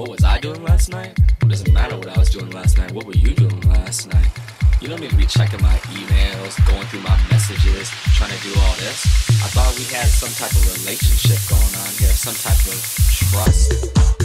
What was I doing last night? It doesn't matter what I was doing last night. What were you doing last night? You don't need to be checking my emails, going through my messages, trying to do all this. I thought we had some type of relationship going on here, some type of trust.